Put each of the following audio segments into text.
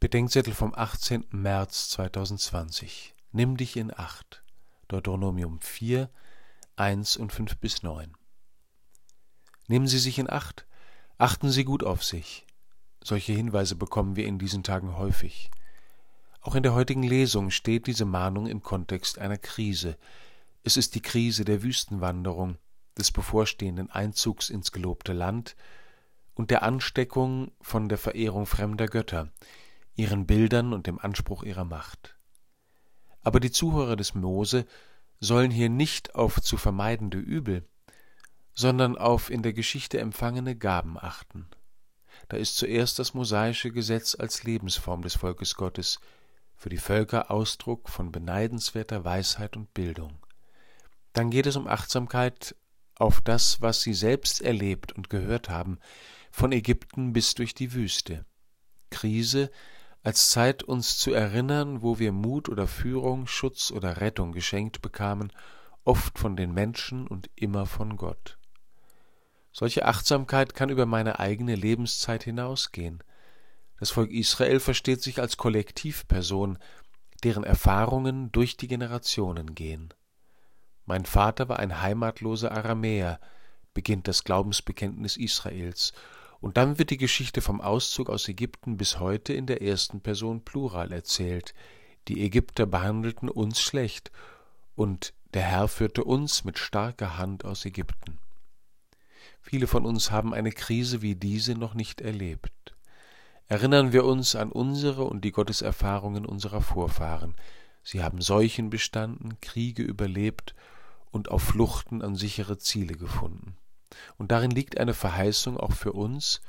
Bedenkzettel vom 18. März 2020. Nimm dich in Acht. Deuteronomium 4, 1 und 5 bis 9. Nehmen Sie sich in Acht. Achten Sie gut auf sich. Solche Hinweise bekommen wir in diesen Tagen häufig. Auch in der heutigen Lesung steht diese Mahnung im Kontext einer Krise. Es ist die Krise der Wüstenwanderung, des bevorstehenden Einzugs ins gelobte Land und der Ansteckung von der Verehrung fremder Götter, ihren Bildern und dem Anspruch ihrer Macht. Aber die Zuhörer des Mose sollen hier nicht auf zu vermeidende Übel, sondern auf in der Geschichte empfangene Gaben achten. Da ist zuerst das mosaische Gesetz als Lebensform des Volkes Gottes, für die Völker Ausdruck von beneidenswerter Weisheit und Bildung. Dann geht es um Achtsamkeit auf das, was sie selbst erlebt und gehört haben, von Ägypten bis durch die Wüste. Krise als Zeit uns zu erinnern, wo wir Mut oder Führung, Schutz oder Rettung geschenkt bekamen, oft von den Menschen und immer von Gott. Solche Achtsamkeit kann über meine eigene Lebenszeit hinausgehen. Das Volk Israel versteht sich als Kollektivperson, deren Erfahrungen durch die Generationen gehen. Mein Vater war ein heimatloser Aramäer, beginnt das Glaubensbekenntnis Israels, und dann wird die Geschichte vom Auszug aus Ägypten bis heute in der ersten Person Plural erzählt. Die Ägypter behandelten uns schlecht, und der Herr führte uns mit starker Hand aus Ägypten. Viele von uns haben eine Krise wie diese noch nicht erlebt. Erinnern wir uns an unsere und die Gotteserfahrungen unserer Vorfahren. Sie haben Seuchen bestanden, Kriege überlebt und auf Fluchten an sichere Ziele gefunden. Und darin liegt eine Verheißung auch für uns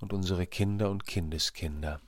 und unsere Kinder und Kindeskinder.